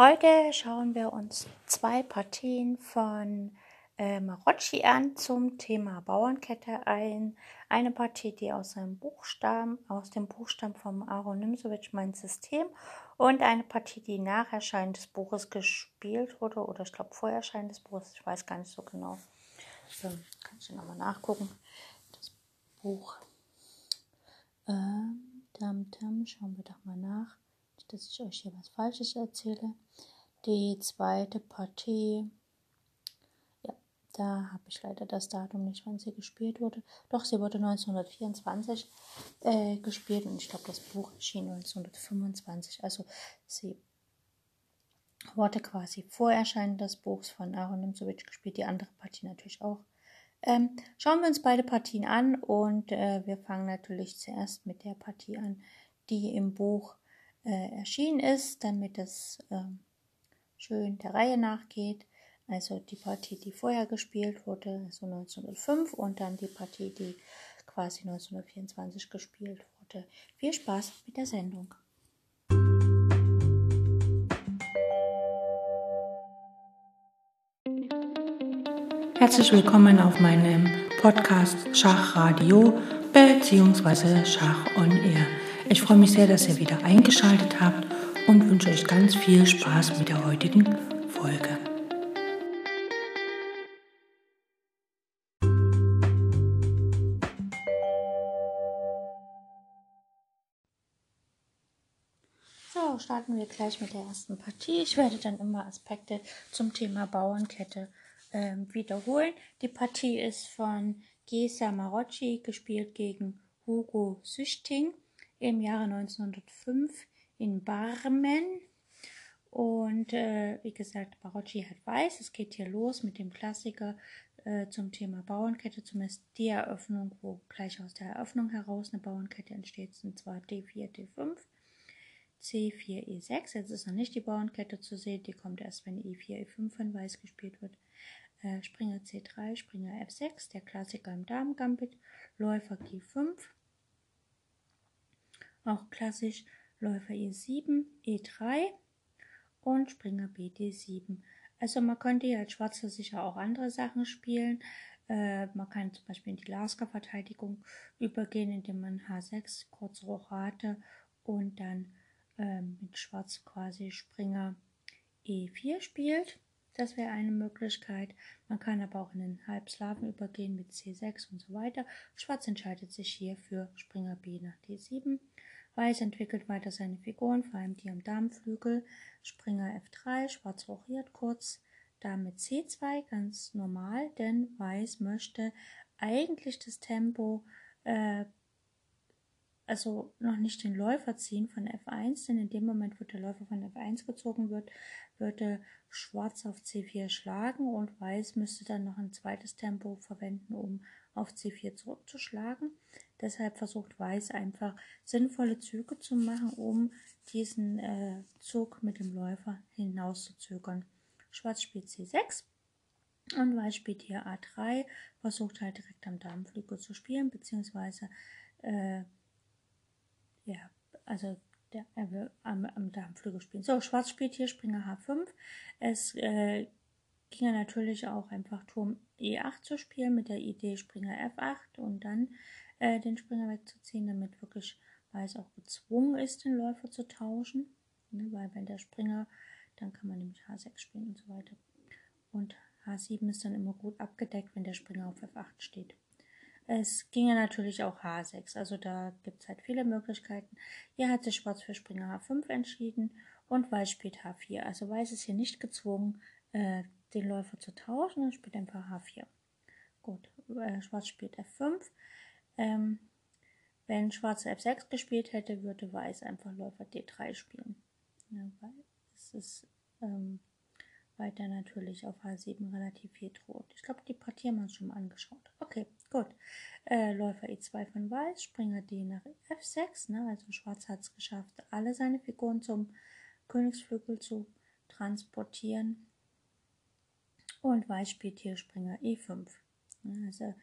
Heute schauen wir uns zwei Partien von äh, Marocci an zum Thema Bauernkette ein. Eine Partie, die aus seinem Buchstaben, aus dem Buchstaben von Aaron Nimzowitsch Mein System und eine Partie, die nach Erscheinen des Buches gespielt wurde oder ich glaube vor Erscheinen des Buches, ich weiß gar nicht so genau. Ähm, kann ich nochmal nachgucken. Das Buch. Ähm, tam, tam, schauen wir doch mal nach dass ich euch hier was Falsches erzähle. Die zweite Partie, ja, da habe ich leider das Datum nicht, wann sie gespielt wurde. Doch, sie wurde 1924 äh, gespielt und ich glaube, das Buch erschien 1925. Also sie wurde quasi vor Erscheinen des Buchs von Aaron Nimzowitsch gespielt, die andere Partie natürlich auch. Ähm, schauen wir uns beide Partien an und äh, wir fangen natürlich zuerst mit der Partie an, die im Buch äh, erschienen ist, damit es äh, schön der Reihe nachgeht. Also die Partie, die vorher gespielt wurde, also 1905 und dann die Partie, die quasi 1924 gespielt wurde. Viel Spaß mit der Sendung. Herzlich willkommen auf meinem Podcast Schachradio bzw. Schach on Air. Ich freue mich sehr, dass ihr wieder eingeschaltet habt und wünsche euch ganz viel Spaß mit der heutigen Folge. So, starten wir gleich mit der ersten Partie. Ich werde dann immer Aspekte zum Thema Bauernkette äh, wiederholen. Die Partie ist von Gesa Marocci, gespielt gegen Hugo Süchting im Jahre 1905 in Barmen. Und äh, wie gesagt, Barocci hat weiß. Es geht hier los mit dem Klassiker äh, zum Thema Bauernkette, zumindest die Eröffnung, wo gleich aus der Eröffnung heraus eine Bauernkette entsteht, und zwar D4, D5, C4, E6. Jetzt ist noch nicht die Bauernkette zu sehen, die kommt erst, wenn E4, E5 von weiß gespielt wird. Äh, Springer C3, Springer F6, der Klassiker im Damen-Gambit, Läufer G5, auch klassisch Läufer E7, E3 und Springer BD7. Also man könnte hier als Schwarzer sicher auch andere Sachen spielen. Äh, man kann zum Beispiel in die Lasker-Verteidigung übergehen, indem man H6 kurz Rochade und dann äh, mit Schwarz quasi Springer E4 spielt. Das wäre eine Möglichkeit. Man kann aber auch in den Halbslaven übergehen mit C6 und so weiter. Schwarz entscheidet sich hier für Springer B nach D7. Weiß entwickelt weiter seine Figuren, vor allem die am Darmflügel. Springer F3, Schwarz rochiert kurz, Dame C2, ganz normal, denn Weiß möchte eigentlich das Tempo, äh, also noch nicht den Läufer ziehen von F1, denn in dem Moment, wo der Läufer von F1 gezogen wird, würde Schwarz auf C4 schlagen und Weiß müsste dann noch ein zweites Tempo verwenden, um auf C4 zurückzuschlagen. Deshalb versucht Weiß einfach sinnvolle Züge zu machen, um diesen äh, Zug mit dem Läufer hinauszuzögern. Schwarz spielt C6 und Weiß spielt hier A3, versucht halt direkt am Damenflügel zu spielen, beziehungsweise äh, ja, also der, er will am, am Darmflügel spielen. So, Schwarz spielt hier Springer H5. Es äh, ginge natürlich auch einfach Turm E8 zu spielen mit der Idee Springer F8 und dann äh, den Springer wegzuziehen, damit wirklich Weiß auch gezwungen ist, den Läufer zu tauschen. Ne, weil wenn der Springer, dann kann man nämlich H6 spielen und so weiter. Und H7 ist dann immer gut abgedeckt, wenn der Springer auf F8 steht. Es ginge natürlich auch H6, also da gibt es halt viele Möglichkeiten. Hier hat sich Schwarz für Springer H5 entschieden und Weiß spielt H4. Also Weiß ist hier nicht gezwungen, äh, den Läufer zu tauschen, er spielt einfach H4. Gut, äh, Schwarz spielt F5. Ähm, wenn Schwarz F6 gespielt hätte, würde Weiß einfach Läufer D3 spielen. Ja, weil es ist ähm, weiter natürlich auf H7 relativ viel droht. Ich glaube, die Partie haben wir uns schon mal angeschaut. Okay, gut. Äh, Läufer E2 von Weiß, Springer D nach F6. Ne? Also Schwarz hat es geschafft, alle seine Figuren zum Königsflügel zu transportieren. Und Weiß spielt hier Springer E5. Ne? Also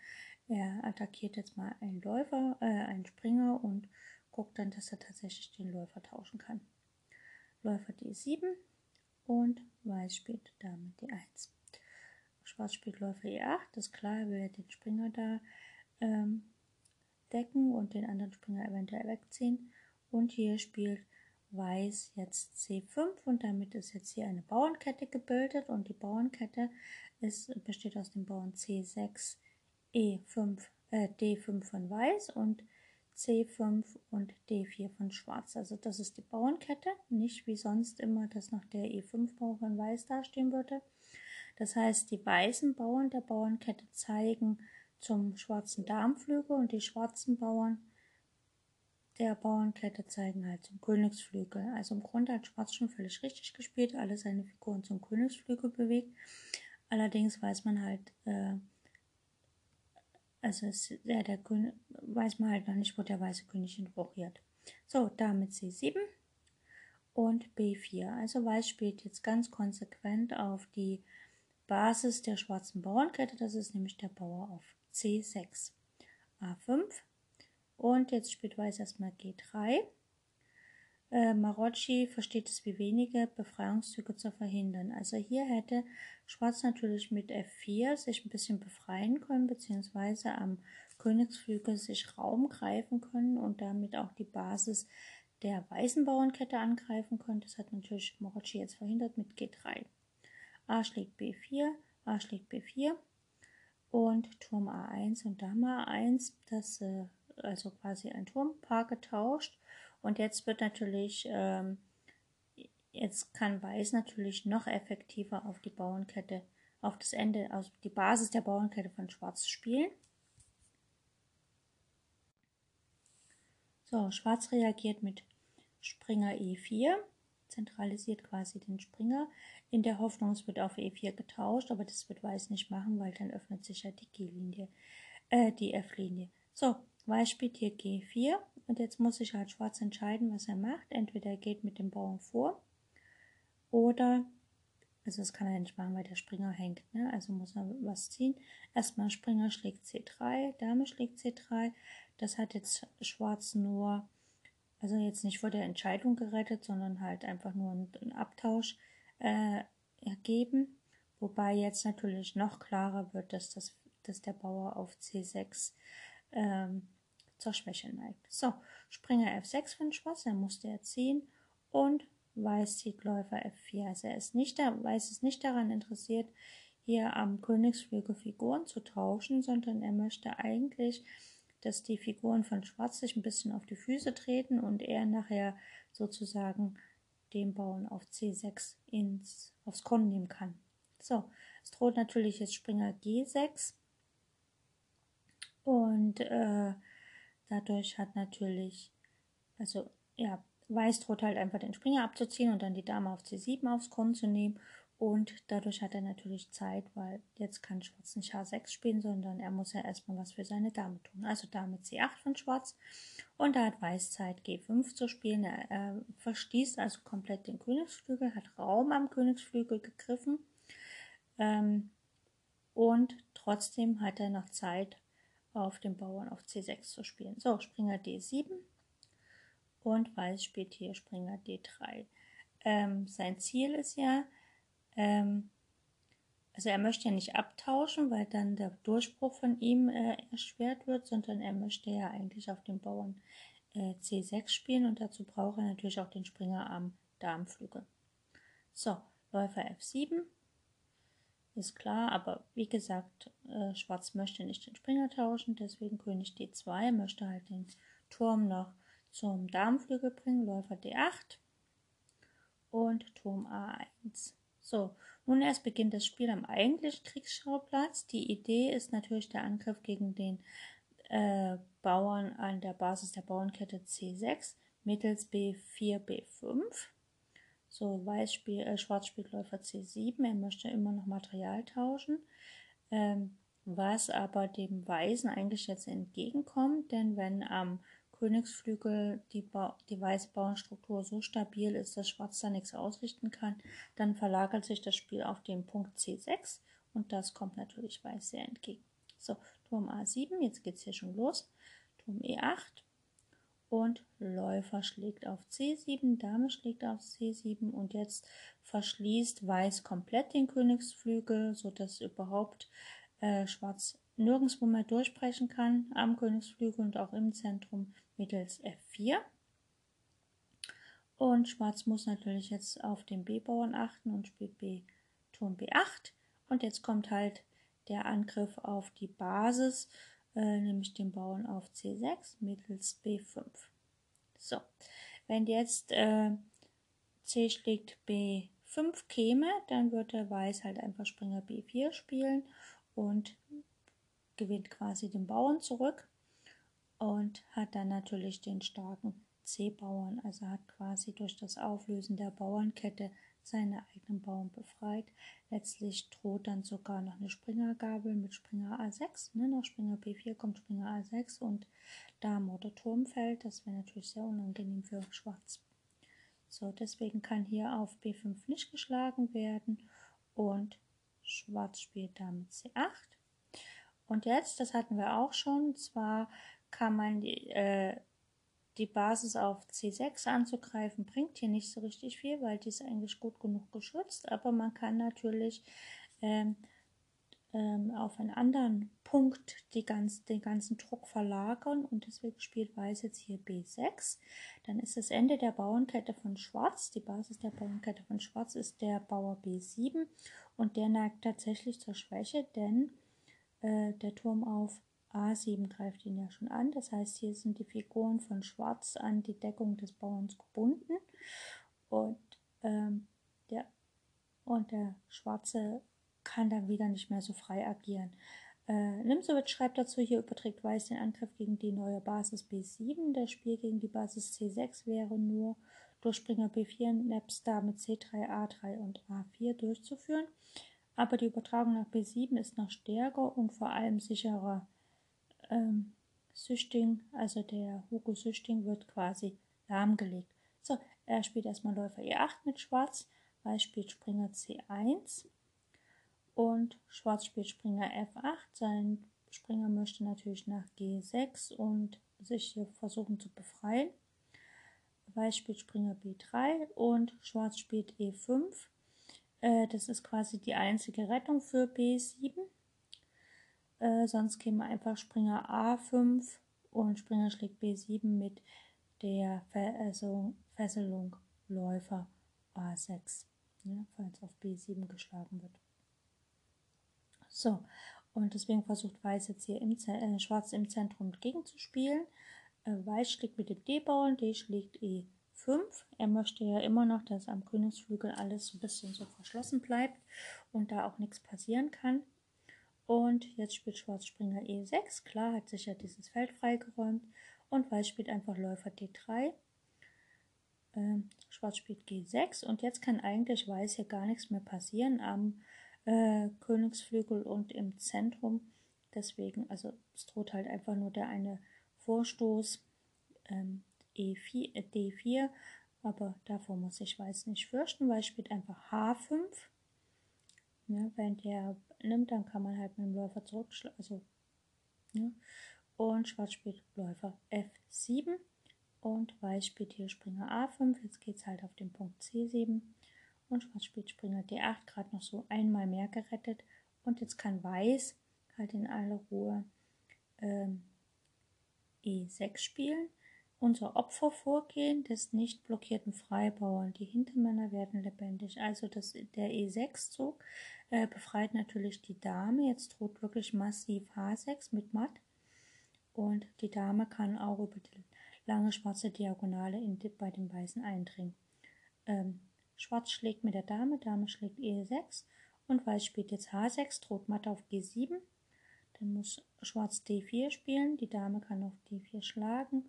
er attackiert jetzt mal einen Läufer, äh, einen Springer und guckt dann, dass er tatsächlich den Läufer tauschen kann. Läufer D7 und Weiß spielt damit die 1. Schwarz spielt Läufer E8, das ist klar, er will den Springer da ähm, decken und den anderen Springer eventuell wegziehen. Und hier spielt Weiß jetzt C5 und damit ist jetzt hier eine Bauernkette gebildet und die Bauernkette ist, besteht aus den Bauern C6, E5, äh, D5 von Weiß und C5 und D4 von Schwarz. Also das ist die Bauernkette, nicht wie sonst immer, dass noch der E5-Bauer von Weiß dastehen würde. Das heißt, die weißen Bauern der Bauernkette zeigen zum schwarzen Darmflügel und die schwarzen Bauern der Bauernkette zeigen halt zum Königsflügel. Also im Grunde hat Schwarz schon völlig richtig gespielt, alle seine Figuren zum Königsflügel bewegt. Allerdings weiß man halt, äh, also es, ja, der König, weiß man halt noch nicht, wo der weiße König hinrochiert. So, damit C7 und B4. Also Weiß spielt jetzt ganz konsequent auf die Basis der schwarzen Bauernkette, das ist nämlich der Bauer auf C6. A5 und jetzt spielt Weiß erstmal G3. Äh, Marocci versteht es wie wenige Befreiungszüge zu verhindern. Also hier hätte Schwarz natürlich mit F4 sich ein bisschen befreien können, beziehungsweise am Königsflügel sich Raum greifen können und damit auch die Basis der weißen Bauernkette angreifen können. Das hat natürlich Marocci jetzt verhindert mit G3. A schlägt B4, A schlägt B4 und Turm A1 und Dame A1. Das äh, also quasi ein Turmpaar getauscht. Und jetzt wird natürlich, ähm, jetzt kann Weiß natürlich noch effektiver auf die Bauernkette, auf das Ende, auf die Basis der Bauernkette von Schwarz spielen. So, Schwarz reagiert mit Springer E4, zentralisiert quasi den Springer, in der Hoffnung, es wird auf E4 getauscht, aber das wird Weiß nicht machen, weil dann öffnet sich ja die G-Linie, äh, die F-Linie. So, Weiß spielt hier G4 und jetzt muss sich halt Schwarz entscheiden, was er macht. Entweder er geht mit dem Bauern vor oder, also das kann er nicht machen, weil der Springer hängt, ne? also muss er was ziehen. Erstmal Springer schlägt C3, Dame schlägt C3. Das hat jetzt Schwarz nur, also jetzt nicht vor der Entscheidung gerettet, sondern halt einfach nur einen Abtausch äh, ergeben. Wobei jetzt natürlich noch klarer wird, dass, das, dass der Bauer auf C6 ähm, zur Schwäche neigt. So, Springer F6 von Schwarz, er musste er ziehen und Weiß zieht Läufer F4. Also er ist nicht da, Weiß ist nicht daran interessiert, hier am Königsflügel Figuren zu tauschen, sondern er möchte eigentlich, dass die Figuren von Schwarz sich ein bisschen auf die Füße treten und er nachher sozusagen den Bauern auf C6 ins, aufs Korn nehmen kann. So, es droht natürlich jetzt Springer G6 und äh, Dadurch hat natürlich, also ja, Weiß droht halt einfach den Springer abzuziehen und dann die Dame auf C7 aufs Korn zu nehmen. Und dadurch hat er natürlich Zeit, weil jetzt kann Schwarz nicht H6 spielen, sondern er muss ja erstmal was für seine Dame tun. Also Dame C8 von Schwarz. Und da hat Weiß Zeit, G5 zu spielen. Er, er verstießt also komplett den Königsflügel, hat Raum am Königsflügel gegriffen. Ähm, und trotzdem hat er noch Zeit, auf den Bauern auf C6 zu spielen. So, Springer D7 und Weiß spielt hier Springer D3. Ähm, sein Ziel ist ja, ähm, also er möchte ja nicht abtauschen, weil dann der Durchbruch von ihm äh, erschwert wird, sondern er möchte ja eigentlich auf den Bauern äh, C6 spielen und dazu braucht er natürlich auch den Springer am Darmflügel. So, Läufer F7 ist klar, aber wie gesagt, äh, Schwarz möchte nicht den Springer tauschen, deswegen König D2 möchte halt den Turm noch zum Darmflügel bringen, Läufer D8 und Turm A1. So, nun erst beginnt das Spiel am eigentlichen Kriegsschauplatz. Die Idee ist natürlich der Angriff gegen den äh, Bauern an der Basis der Bauernkette C6 mittels B4, B5. So, Weiß äh, Schwarz spielt Läufer C7. Er möchte immer noch Material tauschen. Ähm, was aber dem Weißen eigentlich jetzt entgegenkommt, denn wenn am Königsflügel die, ba die weiße Bauernstruktur so stabil ist, dass Schwarz da nichts ausrichten kann, dann verlagert sich das Spiel auf den Punkt C6 und das kommt natürlich Weiß sehr entgegen. So, Turm A7, jetzt geht es hier schon los. Turm E8 und Läufer schlägt auf C7, Dame schlägt auf C7 und jetzt verschließt Weiß komplett den Königsflügel, sodass überhaupt äh, Schwarz nirgendwo mehr durchbrechen kann am Königsflügel und auch im Zentrum mittels F4. Und Schwarz muss natürlich jetzt auf den B-Bauern achten und spielt B, Turm B8. Und jetzt kommt halt der Angriff auf die Basis äh, nämlich den Bauern auf C6 mittels B5. So, wenn jetzt äh, C schlägt B5 käme, dann würde Weiß halt einfach Springer B4 spielen und gewinnt quasi den Bauern zurück und hat dann natürlich den starken C-Bauern, also hat quasi durch das Auflösen der Bauernkette seine eigenen Bauern befreit. Letztlich droht dann sogar noch eine Springergabel mit Springer A6. Ne? Nach Springer B4 kommt Springer A6 und Dame oder Turm fällt. Das wäre natürlich sehr unangenehm für Schwarz. So, deswegen kann hier auf B5 nicht geschlagen werden und Schwarz spielt damit C8. Und jetzt, das hatten wir auch schon, zwar kann man die, äh, die Basis auf C6 anzugreifen, bringt hier nicht so richtig viel, weil die ist eigentlich gut genug geschützt. Aber man kann natürlich ähm, ähm, auf einen anderen Punkt die ganz, den ganzen Druck verlagern und deswegen spielt Weiß jetzt hier B6. Dann ist das Ende der Bauernkette von Schwarz. Die Basis der Bauernkette von Schwarz ist der Bauer B7 und der neigt tatsächlich zur Schwäche, denn äh, der Turm auf A7 greift ihn ja schon an. Das heißt, hier sind die Figuren von Schwarz an die Deckung des Bauerns gebunden. Und, ähm, der, und der Schwarze kann dann wieder nicht mehr so frei agieren. Äh, Nimsowitsch schreibt dazu, hier überträgt Weiß den Angriff gegen die neue Basis B7. Das Spiel gegen die Basis C6 wäre nur durch Springer B4, nebst Dame C3, A3 und A4 durchzuführen. Aber die Übertragung nach B7 ist noch stärker und vor allem sicherer ähm, Süchting, also der Hugo Süchting, wird quasi lahmgelegt. So, er spielt erstmal Läufer E8 mit Schwarz, Weiß spielt Springer C1 und Schwarz spielt Springer F8. Sein Springer möchte natürlich nach G6 und sich hier versuchen zu befreien. Weiß spielt Springer B3 und Schwarz spielt E5. Äh, das ist quasi die einzige Rettung für B7. Äh, sonst käme einfach Springer A5 und Springer schlägt B7 mit der Ver Fesselung Läufer A6, ja, falls auf B7 geschlagen wird. So, und deswegen versucht Weiß jetzt hier im äh, Schwarz im Zentrum gegenzuspielen. Äh, Weiß schlägt mit dem D-Bauern, D schlägt E5. Er möchte ja immer noch, dass am Königsflügel alles ein bisschen so verschlossen bleibt und da auch nichts passieren kann. Und jetzt spielt Schwarz Springer E6. Klar, hat sich ja dieses Feld freigeräumt. Und Weiß spielt einfach Läufer D3. Ähm, Schwarz spielt G6. Und jetzt kann eigentlich Weiß hier gar nichts mehr passieren am äh, Königsflügel und im Zentrum. Deswegen, also es droht halt einfach nur der eine Vorstoß ähm, E4, äh, D4. Aber davor muss ich Weiß nicht fürchten. Weiß spielt einfach H5. Ja, wenn der nimmt, dann kann man halt mit dem Läufer zurückschlagen. Also, ja. Und Schwarz spielt Läufer F7 und Weiß spielt hier Springer A5. Jetzt geht es halt auf den Punkt C7 und Schwarz spielt Springer D8, gerade noch so einmal mehr gerettet. Und jetzt kann Weiß halt in aller Ruhe ähm, E6 spielen. Unser Opfervorgehen des nicht blockierten Freibauern. Die Hintermänner werden lebendig. Also das, der E6-Zug äh, befreit natürlich die Dame. Jetzt droht wirklich massiv H6 mit Matt. Und die Dame kann auch über die lange schwarze Diagonale in bei den Weißen eindringen. Ähm, Schwarz schlägt mit der Dame, Dame schlägt E6 und Weiß spielt jetzt H6, droht Matt auf G7. Dann muss Schwarz D4 spielen, die Dame kann auf D4 schlagen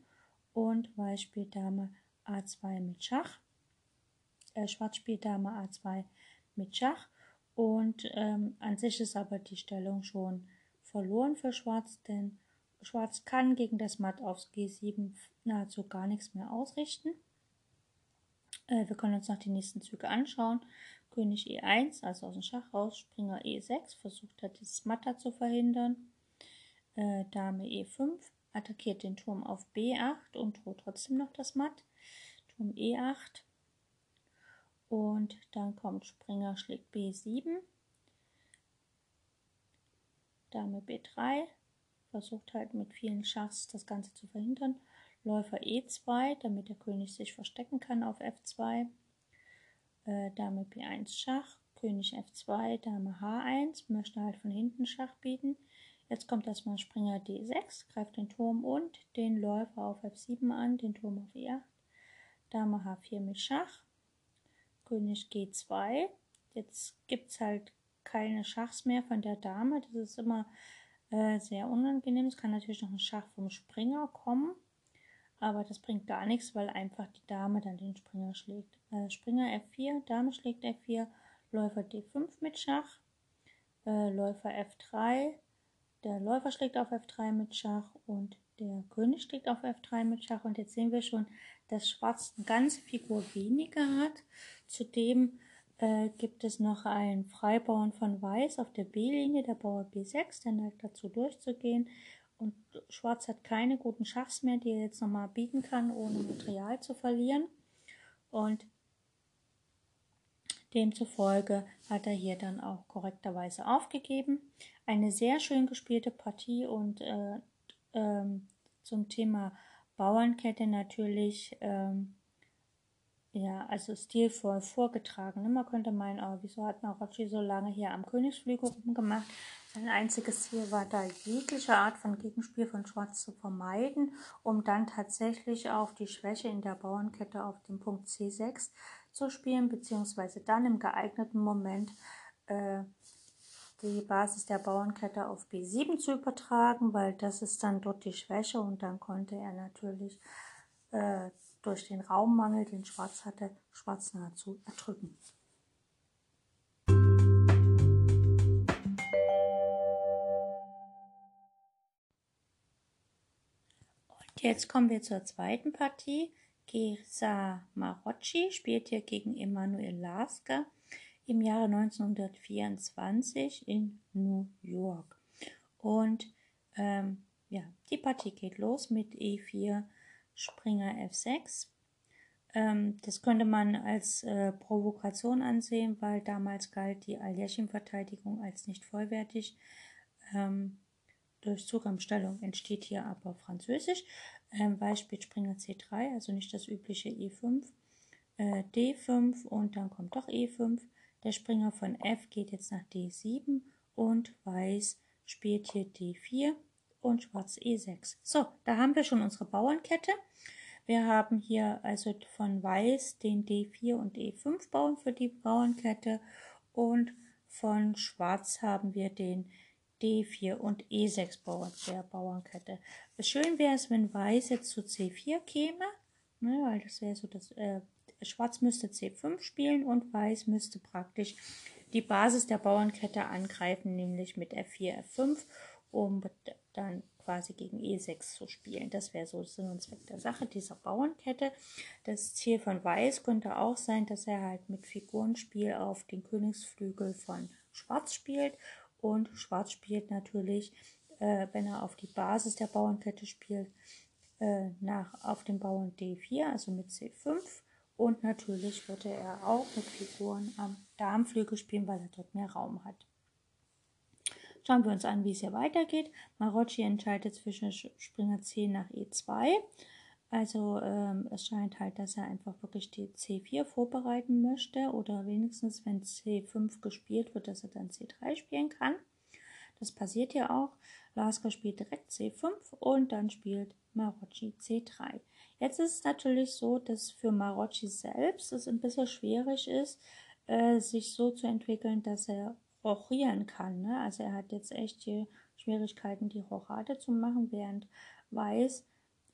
und Weiß spielt Dame A2 mit Schach. Äh, Schwarz spielt Dame A2 mit Schach und ähm, an sich ist aber die Stellung schon verloren für Schwarz, denn Schwarz kann gegen das Matt aufs G7 nahezu gar nichts mehr ausrichten. Äh, wir können uns noch die nächsten Züge anschauen. König E1, also aus dem Schach raus, Springer E6, versucht hat, dieses Matter zu verhindern. Äh, Dame E5, attackiert den Turm auf B8 und droht trotzdem noch das Matt. Turm E8. Und dann kommt Springer schlägt B7. Dame B3. Versucht halt mit vielen Schachs das Ganze zu verhindern. Läufer E2, damit der König sich verstecken kann auf F2. Äh, Dame B1 Schach. König F2, Dame H1, möchte halt von hinten Schach bieten. Jetzt kommt erstmal Springer D6, greift den Turm und den Läufer auf F7 an, den Turm auf E8. Dame H4 mit Schach, König G2. Jetzt gibt es halt keine Schachs mehr von der Dame. Das ist immer äh, sehr unangenehm. Es kann natürlich noch ein Schach vom Springer kommen, aber das bringt gar nichts, weil einfach die Dame dann den Springer schlägt. Äh, Springer F4, Dame schlägt F4, Läufer D5 mit Schach, äh, Läufer F3, der Läufer schlägt auf F3 mit Schach und der König schlägt auf F3 mit Schach. Und jetzt sehen wir schon, dass Schwarz eine ganze Figur weniger hat. Zudem äh, gibt es noch ein Freibauern von Weiß auf der B-Linie, der Bauer B6, der neigt dazu durchzugehen. Und Schwarz hat keine guten Schachs mehr, die er jetzt nochmal bieten kann, ohne Material zu verlieren. Und Demzufolge hat er hier dann auch korrekterweise aufgegeben. Eine sehr schön gespielte Partie und äh, ähm, zum Thema Bauernkette natürlich ähm, ja, also stilvoll vorgetragen. Man könnte meinen, oh, wieso hat Marocci so lange hier am Königsflügel rumgemacht? Sein einziges Ziel war da, jegliche Art von Gegenspiel von Schwarz zu vermeiden, um dann tatsächlich auf die Schwäche in der Bauernkette auf dem Punkt C6 zu spielen, beziehungsweise dann im geeigneten Moment äh, die Basis der Bauernkette auf B7 zu übertragen, weil das ist dann dort die Schwäche und dann konnte er natürlich äh, durch den Raummangel, den Schwarz hatte, Schwarz nahezu erdrücken. Und jetzt kommen wir zur zweiten Partie. Gesa Marocci spielt hier gegen Emanuel Lasker im Jahre 1924 in New York. Und ähm, ja, die Partie geht los mit E4, Springer F6. Ähm, das könnte man als äh, Provokation ansehen, weil damals galt die Aljechin-Verteidigung als nicht vollwertig. Ähm, durch Zugangsstellung entsteht hier aber Französisch. Ähm, Weiß spielt Springer C3, also nicht das übliche E5, äh, D5 und dann kommt doch E5. Der Springer von F geht jetzt nach D7 und Weiß spielt hier D4 und Schwarz E6. So, da haben wir schon unsere Bauernkette. Wir haben hier also von Weiß den D4 und E5 Bauern für die Bauernkette und von Schwarz haben wir den D4 und E6 Bauern der Bauernkette. Schön wäre es, wenn Weiß jetzt zu C4 käme, ne, weil das wäre so das, äh, Schwarz müsste C5 spielen und Weiß müsste praktisch die Basis der Bauernkette angreifen, nämlich mit F4, F5, um dann quasi gegen E6 zu spielen. Das wäre so Sinn und Zweck der Sache dieser Bauernkette. Das Ziel von Weiß könnte auch sein, dass er halt mit Figurenspiel auf den Königsflügel von Schwarz spielt und Schwarz spielt natürlich, äh, wenn er auf die Basis der Bauernkette spielt, äh, nach auf dem Bauern D4, also mit C5. Und natürlich würde er auch mit Figuren am Darmflügel spielen, weil er dort mehr Raum hat. Schauen wir uns an, wie es hier weitergeht. Marocci entscheidet zwischen Springer C nach E2. Also ähm, es scheint halt, dass er einfach wirklich die C4 vorbereiten möchte oder wenigstens, wenn C5 gespielt wird, dass er dann C3 spielen kann. Das passiert ja auch. Lasker spielt direkt C5 und dann spielt Marocci C3. Jetzt ist es natürlich so, dass für Marocci selbst es ein bisschen schwierig ist, äh, sich so zu entwickeln, dass er rochieren kann. Ne? Also er hat jetzt echt die Schwierigkeiten, die Rochade zu machen, während Weiß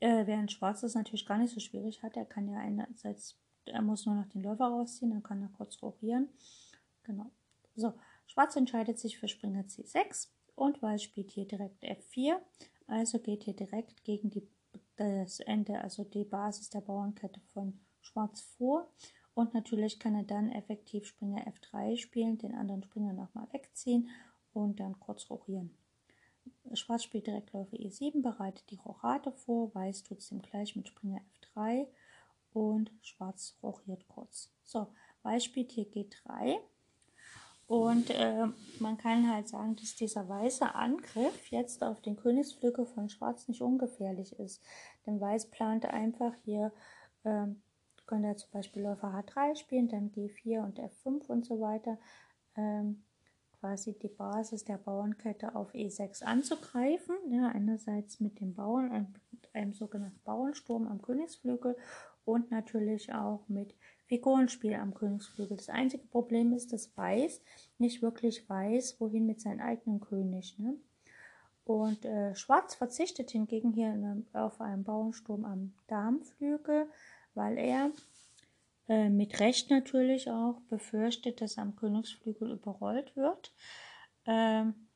äh, während Schwarz das natürlich gar nicht so schwierig hat. Er kann ja einerseits, er muss nur noch den Läufer rausziehen, dann kann er kurz rochieren. Genau. So, Schwarz entscheidet sich für Springer C6 und Weiß spielt hier direkt F4. Also geht hier direkt gegen die, das Ende, also die Basis der Bauernkette von Schwarz vor. Und natürlich kann er dann effektiv Springer F3 spielen, den anderen Springer nochmal wegziehen und dann kurz rochieren. Schwarz spielt direkt Läufer E7, bereitet die Rochade vor, Weiß tut es ihm gleich mit Springer F3 und Schwarz rochiert kurz. So, Weiß spielt hier G3 und äh, man kann halt sagen, dass dieser weiße Angriff jetzt auf den Königsflügel von Schwarz nicht ungefährlich ist. Denn Weiß plante einfach hier, äh, könnte er zum Beispiel Läufer H3 spielen, dann G4 und F5 und so weiter. Ähm, quasi die Basis der Bauernkette auf E6 anzugreifen. Ja, einerseits mit dem Bauern, einem sogenannten Bauernsturm am Königsflügel und natürlich auch mit Figurenspiel am Königsflügel. Das einzige Problem ist, dass Weiß nicht wirklich weiß, wohin mit seinem eigenen König. Ne? Und äh, Schwarz verzichtet hingegen hier einem, auf einen Bauernsturm am Darmflügel, weil er äh, mit Recht natürlich auch befürchtet, dass er am Königsflügel überrollt wird. Ähm,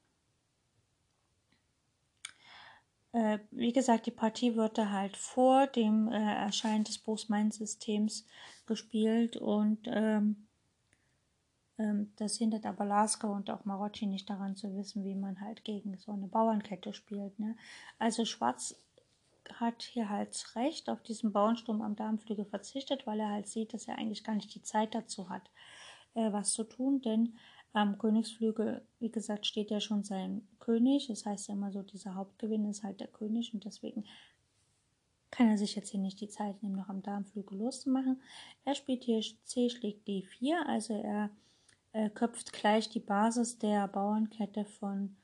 äh, wie gesagt, die Partie wird da halt vor dem äh, Erscheinen des Bosmain-Systems gespielt und ähm, ähm, das hindert aber Lasker und auch Marocci nicht daran zu wissen, wie man halt gegen so eine Bauernkette spielt. Ne? Also Schwarz hat hier halt recht auf diesen Bauernsturm am Darmflügel verzichtet, weil er halt sieht, dass er eigentlich gar nicht die Zeit dazu hat, äh, was zu tun, denn am Königsflügel, wie gesagt, steht ja schon sein König. Das heißt ja immer so, dieser Hauptgewinn ist halt der König und deswegen kann er sich jetzt hier nicht die Zeit nehmen, noch am Darmflügel loszumachen. Er spielt hier C schlägt D4, also er äh, köpft gleich die Basis der Bauernkette von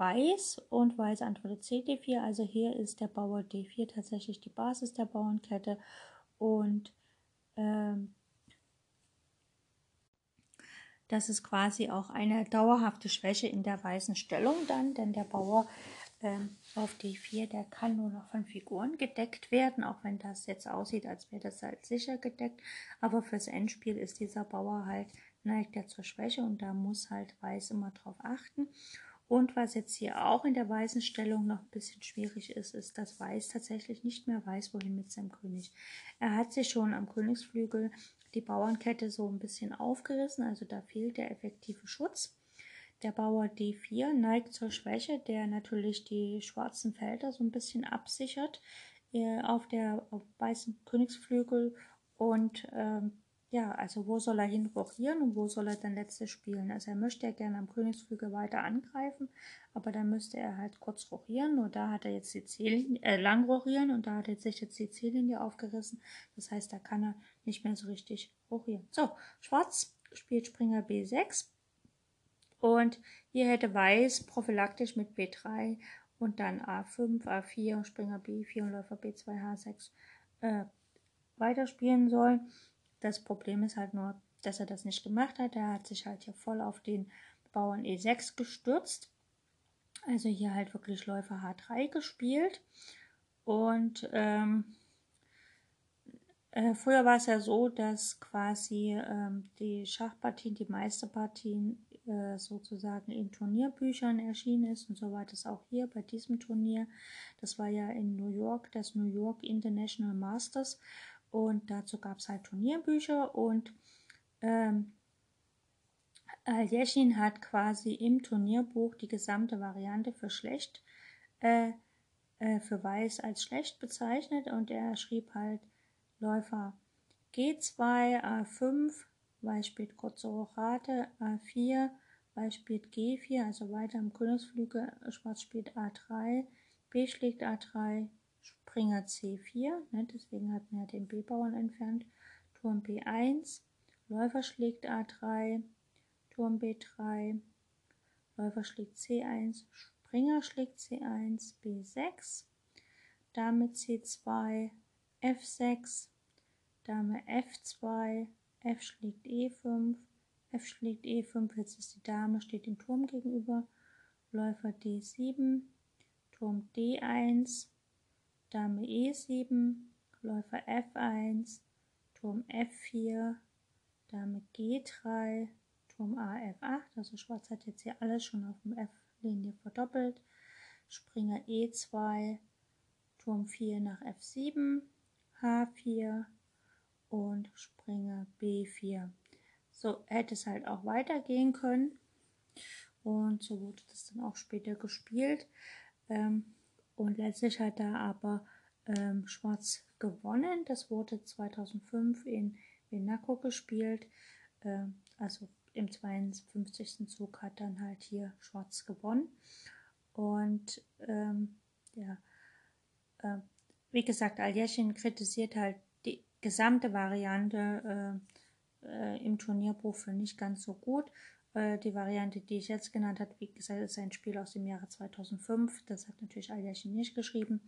Weiß und Weiß antwortet CD4. Also hier ist der Bauer D4 tatsächlich die Basis der Bauernkette und ähm, das ist quasi auch eine dauerhafte Schwäche in der weißen Stellung dann, denn der Bauer ähm, auf D4, der kann nur noch von Figuren gedeckt werden, auch wenn das jetzt aussieht, als wäre das halt sicher gedeckt. Aber fürs Endspiel ist dieser Bauer halt, neigt er zur Schwäche und da muss halt Weiß immer drauf achten. Und was jetzt hier auch in der weißen Stellung noch ein bisschen schwierig ist, ist, dass Weiß tatsächlich nicht mehr weiß, wohin mit seinem König. Er hat sich schon am Königsflügel die Bauernkette so ein bisschen aufgerissen, also da fehlt der effektive Schutz. Der Bauer D4 neigt zur Schwäche, der natürlich die schwarzen Felder so ein bisschen absichert äh, auf der auf weißen Königsflügel und ähm, ja, also wo soll er hin rochieren und wo soll er dann letztes spielen? Also er möchte ja gerne am Königsflügel weiter angreifen, aber dann müsste er halt kurz rochieren und da hat er jetzt die Ziellinie, äh, lang rochieren und da hat er sich jetzt die Ziellinie aufgerissen. Das heißt, da kann er nicht mehr so richtig rochieren. So, Schwarz spielt Springer B6 und hier hätte Weiß prophylaktisch mit B3 und dann A5, A4, Springer B4 und Läufer B2, H6 äh, weiterspielen sollen. Das Problem ist halt nur, dass er das nicht gemacht hat. Er hat sich halt hier voll auf den Bauern E6 gestürzt. Also hier halt wirklich Läufer H3 gespielt. Und ähm, äh, früher war es ja so, dass quasi ähm, die Schachpartien, die Meisterpartien äh, sozusagen in Turnierbüchern erschienen ist. Und so war das auch hier bei diesem Turnier. Das war ja in New York, das New York International Masters. Und dazu gab es halt Turnierbücher und ähm, Aljeschin hat quasi im Turnierbuch die gesamte Variante für schlecht, äh, äh, für weiß als schlecht bezeichnet. Und er schrieb halt Läufer G2, A5, Weiß spielt kurze Rochade, A4, Weiß spielt G4, also weiter im Königsflügel, Schwarz spielt A3, B schlägt A3, Springer C4, ne, deswegen hat man ja den B-Bauern entfernt, Turm B1, Läufer schlägt A3, Turm B3, Läufer schlägt C1, Springer schlägt C1, B6, Dame C2, F6, Dame F2, F schlägt E5, F schlägt E5, jetzt ist die Dame, steht dem Turm gegenüber, Läufer D7, Turm D1, Dame E7, Läufer F1, Turm F4, Dame G3, Turm A F8, also Schwarz hat jetzt hier alles schon auf dem F-Linie verdoppelt, Springer E2, Turm 4 nach F7, H4 und Springer B4. So hätte es halt auch weitergehen können. Und so wurde das dann auch später gespielt. Ähm, und letztlich hat da aber ähm, Schwarz gewonnen. Das wurde 2005 in Venaco gespielt. Ähm, also im 52. Zug hat dann halt hier Schwarz gewonnen. Und ähm, ja, äh, wie gesagt, Aljeschin kritisiert halt die gesamte Variante äh, äh, im Turnierbuch für nicht ganz so gut. Äh, die Variante, die ich jetzt genannt habe, wie gesagt, ist ein Spiel aus dem Jahre 2005. Das hat natürlich Aljeschin nicht geschrieben.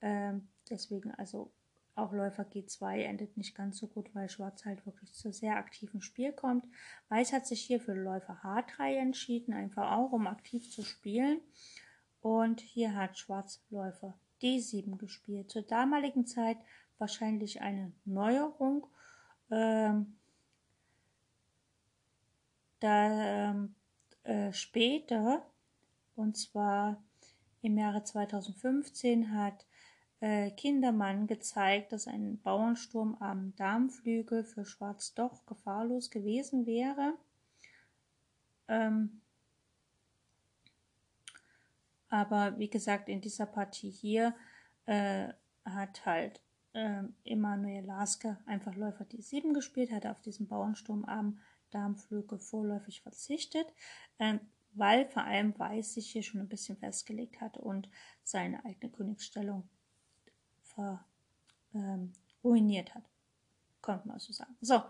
Ähm, deswegen also auch Läufer G2 endet nicht ganz so gut, weil Schwarz halt wirklich zu sehr aktiven Spiel kommt. Weiß hat sich hier für Läufer H3 entschieden, einfach auch um aktiv zu spielen. Und hier hat Schwarz Läufer D7 gespielt. Zur damaligen Zeit wahrscheinlich eine Neuerung. Ähm, da ähm, äh, später, und zwar im Jahre 2015, hat äh, Kindermann gezeigt, dass ein Bauernsturm am Darmflügel für Schwarz doch gefahrlos gewesen wäre. Ähm, aber wie gesagt, in dieser Partie hier äh, hat halt äh, Emanuel Lasker einfach Läufer D7 gespielt, hat auf diesen Bauernsturm am Darmflügel vorläufig verzichtet, äh, weil vor allem Weiß sich hier schon ein bisschen festgelegt hat und seine eigene Königsstellung ver, ähm, ruiniert hat. Könnte man so sagen. So,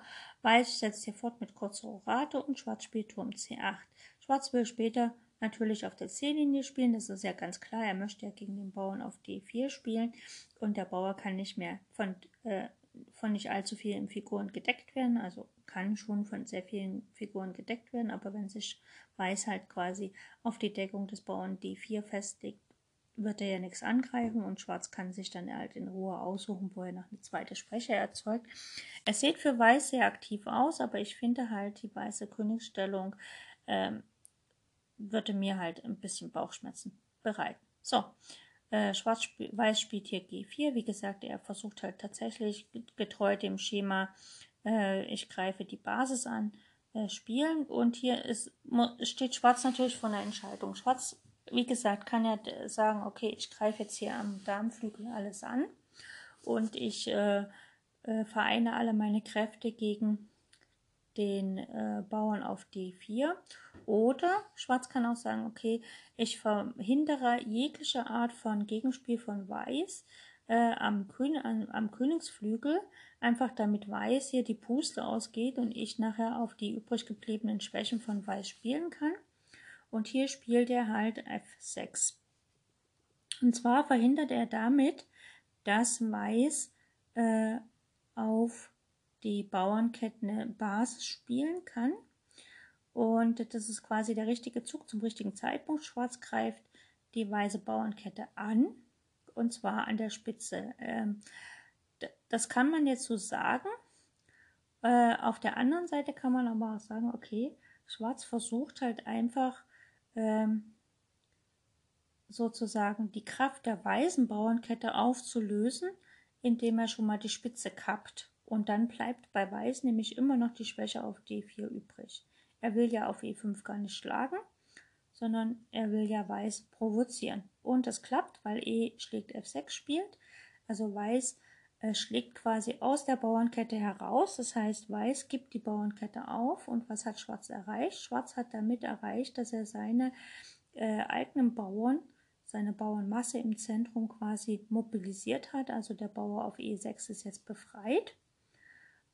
Weiß setzt hier fort mit kurzer Orate und Schwarz spielt Turm C8. Schwarz will später natürlich auf der C-Linie spielen, das ist ja ganz klar. Er möchte ja gegen den Bauern auf D4 spielen und der Bauer kann nicht mehr von, äh, von nicht allzu vielen Figuren gedeckt werden, also kann schon von sehr vielen Figuren gedeckt werden, aber wenn sich Weiß halt quasi auf die Deckung des Bauern D4 festlegt, wird er ja nichts angreifen und Schwarz kann sich dann halt in Ruhe aussuchen, wo er noch eine zweite Sprecher erzeugt. Es sieht für Weiß sehr aktiv aus, aber ich finde halt die weiße Königsstellung ähm, würde mir halt ein bisschen Bauchschmerzen bereiten. So, äh, Schwarz -Sp Weiß spielt hier G4. Wie gesagt, er versucht halt tatsächlich getreu dem Schema, äh, ich greife die Basis an, äh, spielen. Und hier ist, steht Schwarz natürlich vor einer Entscheidung. Schwarz wie gesagt, kann er sagen, okay, ich greife jetzt hier am Darmflügel alles an und ich äh, äh, vereine alle meine Kräfte gegen den äh, Bauern auf D4. Oder Schwarz kann auch sagen, okay, ich verhindere jegliche Art von Gegenspiel von Weiß äh, am, Grün, an, am Königsflügel, einfach damit Weiß hier die Puste ausgeht und ich nachher auf die übrig gebliebenen Schwächen von Weiß spielen kann. Und hier spielt er halt F6. Und zwar verhindert er damit, dass Weiß äh, auf die Bauernkette eine Basis spielen kann. Und das ist quasi der richtige Zug zum richtigen Zeitpunkt. Schwarz greift die weiße Bauernkette an, und zwar an der Spitze. Ähm, das kann man jetzt so sagen. Äh, auf der anderen Seite kann man aber auch sagen, okay, Schwarz versucht halt einfach ähm, sozusagen die Kraft der weißen Bauernkette aufzulösen, indem er schon mal die Spitze kappt. Und dann bleibt bei Weiß nämlich immer noch die Schwäche auf D4 übrig. Er will ja auf E5 gar nicht schlagen, sondern er will ja Weiß provozieren. Und das klappt, weil E schlägt F6 spielt. Also Weiß äh, schlägt quasi aus der Bauernkette heraus. Das heißt, Weiß gibt die Bauernkette auf. Und was hat Schwarz erreicht? Schwarz hat damit erreicht, dass er seine äh, eigenen Bauern, seine Bauernmasse im Zentrum quasi mobilisiert hat. Also der Bauer auf E6 ist jetzt befreit.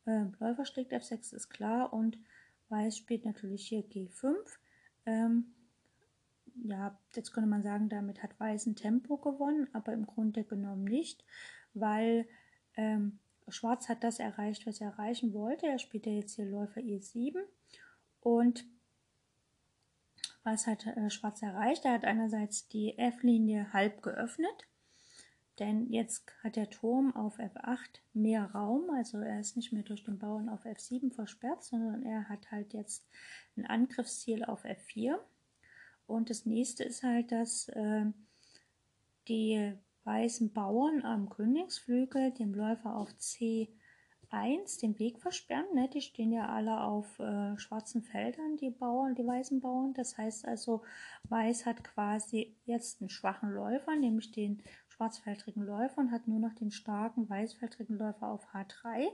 Äh, Läufer schlägt F6 ist klar und Weiß spielt natürlich hier G5. Ähm, ja, jetzt könnte man sagen, damit hat Weiß ein Tempo gewonnen, aber im Grunde genommen nicht, weil ähm, Schwarz hat das erreicht, was er erreichen wollte. Er spielt ja jetzt hier Läufer E7 und was hat äh, Schwarz erreicht? Er hat einerseits die F-Linie halb geöffnet, denn jetzt hat der Turm auf F8 mehr Raum, also er ist nicht mehr durch den Bauern auf F7 versperrt, sondern er hat halt jetzt ein Angriffsziel auf F4. Und das nächste ist halt, dass äh, die weißen Bauern am Königsflügel dem Läufer auf C8 C1 den Weg versperren. Ne? Die stehen ja alle auf äh, schwarzen Feldern, die Bauern, die weißen Bauern. Das heißt also, Weiß hat quasi jetzt einen schwachen Läufer, nämlich den schwarzfeldrigen Läufer und hat nur noch den starken weißfeldrigen Läufer auf H3.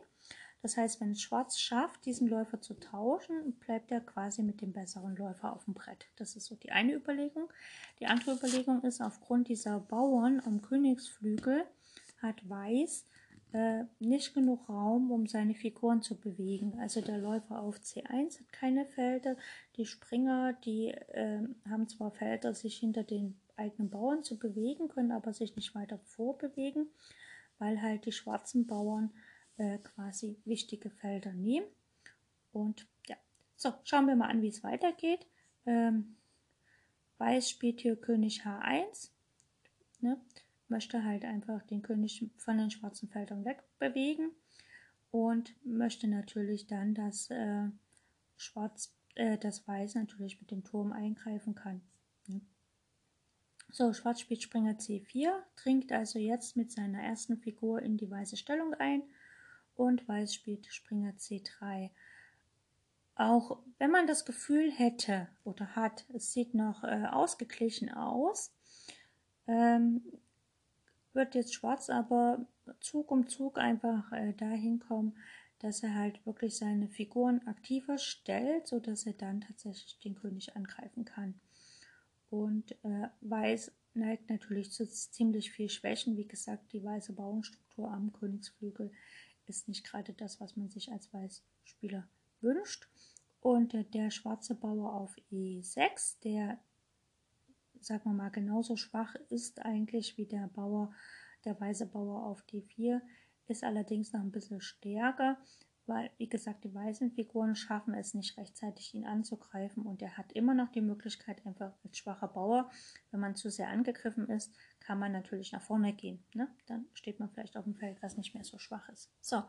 Das heißt, wenn Schwarz schafft, diesen Läufer zu tauschen, bleibt er quasi mit dem besseren Läufer auf dem Brett. Das ist so die eine Überlegung. Die andere Überlegung ist, aufgrund dieser Bauern am Königsflügel hat Weiß äh, nicht genug Raum, um seine Figuren zu bewegen. Also der Läufer auf C1 hat keine Felder. Die Springer, die äh, haben zwar Felder, sich hinter den eigenen Bauern zu bewegen, können aber sich nicht weiter vorbewegen, weil halt die schwarzen Bauern äh, quasi wichtige Felder nehmen. Und ja, so, schauen wir mal an, wie es weitergeht. Ähm, Weiß spielt hier König H1. Ne? Möchte halt einfach den König von den schwarzen Feldern wegbewegen und möchte natürlich dann, dass äh, Schwarz, äh, das Weiß natürlich mit dem Turm eingreifen kann. Ne? So, Schwarz spielt Springer C4, trinkt also jetzt mit seiner ersten Figur in die weiße Stellung ein und Weiß spielt Springer C3. Auch wenn man das Gefühl hätte oder hat, es sieht noch äh, ausgeglichen aus, ähm, wird jetzt Schwarz aber Zug um Zug einfach äh, dahin kommen, dass er halt wirklich seine Figuren aktiver stellt, sodass er dann tatsächlich den König angreifen kann. Und äh, Weiß neigt natürlich zu ziemlich viel Schwächen. Wie gesagt, die weiße Bauernstruktur am Königsflügel ist nicht gerade das, was man sich als Weißspieler wünscht. Und der, der schwarze Bauer auf E6, der, sagen wir mal, genauso schwach ist eigentlich wie der Bauer, der weiße Bauer auf D4, ist allerdings noch ein bisschen stärker, weil, wie gesagt, die weißen Figuren schaffen es nicht rechtzeitig, ihn anzugreifen und er hat immer noch die Möglichkeit, einfach als schwacher Bauer, wenn man zu sehr angegriffen ist, kann man natürlich nach vorne gehen. Ne? Dann steht man vielleicht auf dem Feld, was nicht mehr so schwach ist. So,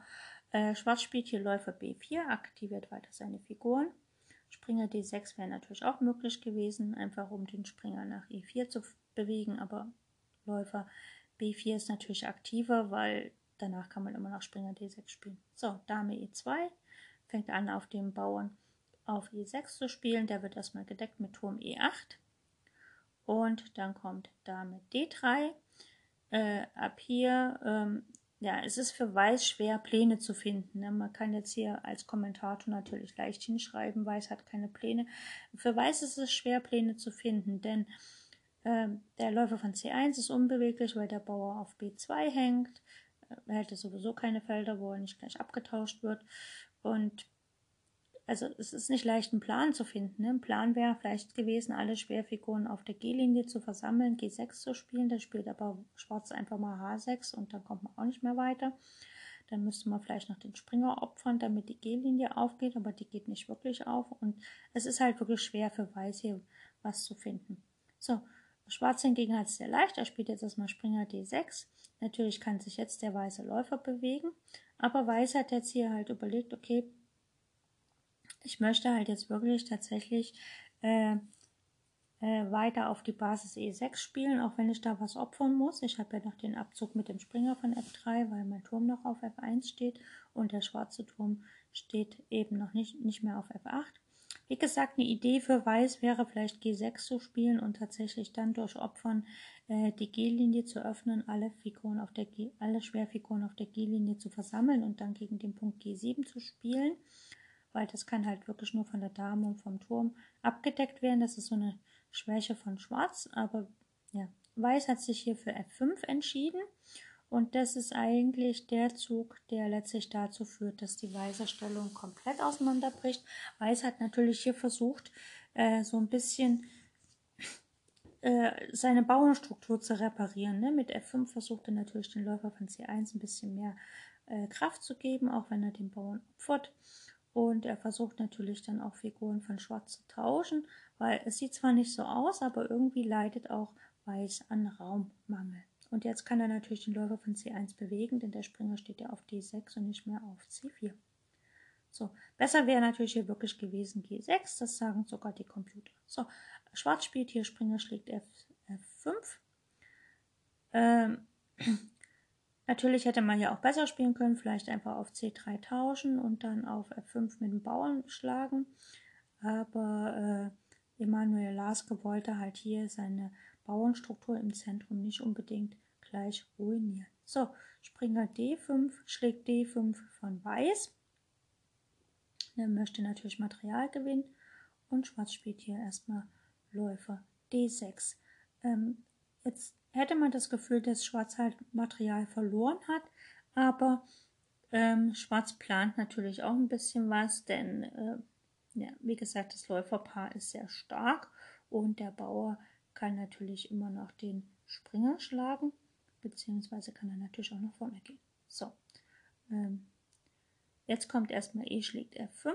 äh, Schwarz spielt hier Läufer B4, aktiviert weiter seine Figuren. Springer D6 wäre natürlich auch möglich gewesen, einfach um den Springer nach E4 zu bewegen, aber Läufer B4 ist natürlich aktiver, weil danach kann man immer noch Springer D6 spielen. So, Dame E2 fängt an auf dem Bauern auf E6 zu spielen, der wird erstmal gedeckt mit Turm E8 und dann kommt Dame D3. Äh, ab hier, ähm, ja, es ist für Weiß schwer, Pläne zu finden. Ne? Man kann jetzt hier als Kommentator natürlich leicht hinschreiben, Weiß hat keine Pläne. Für Weiß ist es schwer, Pläne zu finden, denn äh, der Läufer von C1 ist unbeweglich, weil der Bauer auf B2 hängt. Hält sowieso keine Felder, wo er nicht gleich abgetauscht wird. Und also es ist nicht leicht, einen Plan zu finden. Ne? Ein Plan wäre vielleicht gewesen, alle Schwerfiguren auf der G-Linie zu versammeln, G6 zu spielen. Dann spielt aber Schwarz einfach mal H6 und dann kommt man auch nicht mehr weiter. Dann müsste man vielleicht noch den Springer opfern, damit die G-Linie aufgeht, aber die geht nicht wirklich auf. Und es ist halt wirklich schwer für Weiß hier was zu finden. So, Schwarz hingegen hat es sehr leicht. Er spielt jetzt erstmal Springer D6. Natürlich kann sich jetzt der weiße Läufer bewegen, aber Weiß hat jetzt hier halt überlegt, okay, ich möchte halt jetzt wirklich tatsächlich äh, äh, weiter auf die Basis E6 spielen, auch wenn ich da was opfern muss. Ich habe ja noch den Abzug mit dem Springer von F3, weil mein Turm noch auf F1 steht und der schwarze Turm steht eben noch nicht, nicht mehr auf F8. Wie gesagt, eine Idee für Weiß wäre vielleicht G6 zu spielen und tatsächlich dann durch Opfern äh, die G-Linie zu öffnen, alle Figuren auf der G, alle Schwerfiguren auf der G-Linie zu versammeln und dann gegen den Punkt G7 zu spielen weil das kann halt wirklich nur von der Dame und vom Turm abgedeckt werden. Das ist so eine Schwäche von Schwarz, aber ja, Weiß hat sich hier für F5 entschieden und das ist eigentlich der Zug, der letztlich dazu führt, dass die weiße Stellung komplett auseinanderbricht. Weiß hat natürlich hier versucht, äh, so ein bisschen äh, seine Bauernstruktur zu reparieren. Ne? Mit F5 versucht er natürlich den Läufer von C1 ein bisschen mehr äh, Kraft zu geben, auch wenn er den Bauern opfert. Und er versucht natürlich dann auch Figuren von Schwarz zu tauschen, weil es sieht zwar nicht so aus, aber irgendwie leidet auch Weiß an Raummangel. Und jetzt kann er natürlich den Läufer von C1 bewegen, denn der Springer steht ja auf D6 und nicht mehr auf C4. So, besser wäre natürlich hier wirklich gewesen G6, das sagen sogar die Computer. So, Schwarz spielt hier, Springer schlägt F, F5. Ähm, Natürlich hätte man ja auch besser spielen können, vielleicht einfach auf C3 tauschen und dann auf F5 mit dem Bauern schlagen. Aber äh, Emanuel Laske wollte halt hier seine Bauernstruktur im Zentrum nicht unbedingt gleich ruinieren. So, Springer D5 schlägt D5 von Weiß. Er möchte natürlich Material gewinnen und Schwarz spielt hier erstmal Läufer D6. Ähm, jetzt hätte man das Gefühl, dass Schwarz halt Material verloren hat, aber ähm, Schwarz plant natürlich auch ein bisschen was, denn äh, ja, wie gesagt, das Läuferpaar ist sehr stark und der Bauer kann natürlich immer noch den Springer schlagen, beziehungsweise kann er natürlich auch nach vorne gehen. So, ähm, jetzt kommt erstmal E schlägt F5,